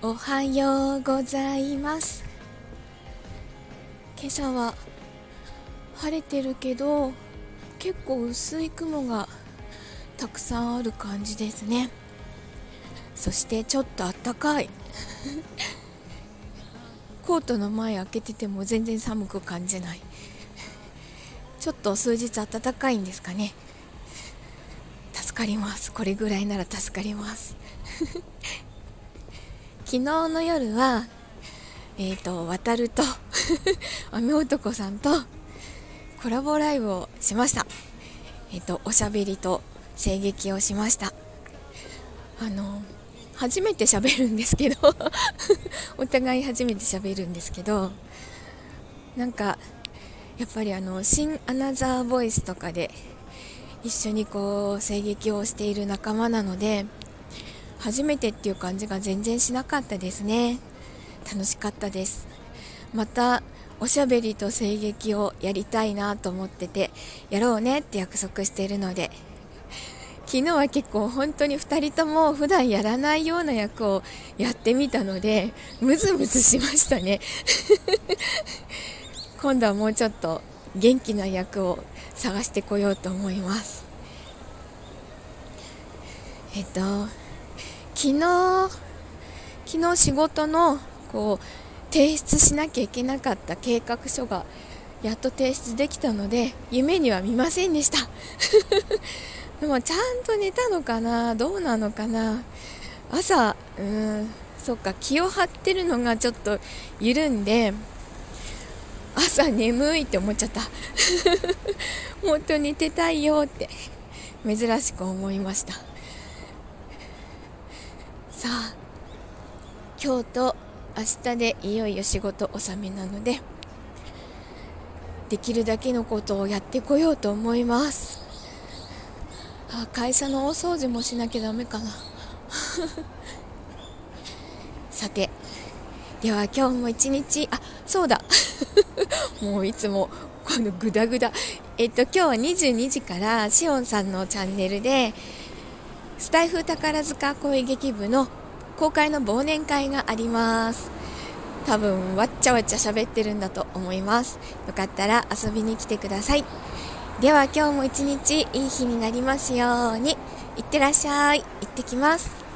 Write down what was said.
おはようございます。今朝は晴れてるけど結構薄い雲がたくさんある感じですね。そしてちょっとあったかい。コートの前開けてても全然寒く感じない。ちょっと数日暖かいんですかね。助かります。これぐらいなら助かります。昨日の夜はえ、ー、と渡ると 雨男さんとコラボライブをしました。えっ、ー、とおしゃべりと声劇をしました。あの初めて喋るんですけど お互い初めて喋るんですけどなんかやっぱりあの新アナザーボイスとかで一緒にこう声劇をしている仲間なので初めてっていう感じが全然しなかったですね。楽しかったです。またおしゃべりと声劇をやりたいなと思っててやろうねって約束しているので。昨日は結構本当に2人とも普段やらないような役をやってみたのでムズムズしましたね。今度はもうちょっと元気な役を探してこようと思います。えっと昨日昨日仕事のこう提出しなきゃいけなかった計画書がやっと提出できたので夢には見ませんでした。でもちゃんと寝たのかな？どうなのかな？朝うんそっか気を張ってるのがちょっと緩んで朝眠いって思っちゃった。もっと寝てたいよって珍しく思いました。さあ今日と明日でいよいよ仕事納めなのでできるだけのことをやってこようと思います。あ会社の大掃除もしなきゃダメかな。さてでは今日も一日あそうだ。もういつもこのグダグダ。えっと今日は22時からしおんさんのチャンネルでスタイフ宝塚恋劇部の公開の忘年会があります。多分わっちゃわっちゃ喋ってるんだと思います。よかったら遊びに来てください。では今日も一日いい日になりますように。いってらっしゃい。行ってきます。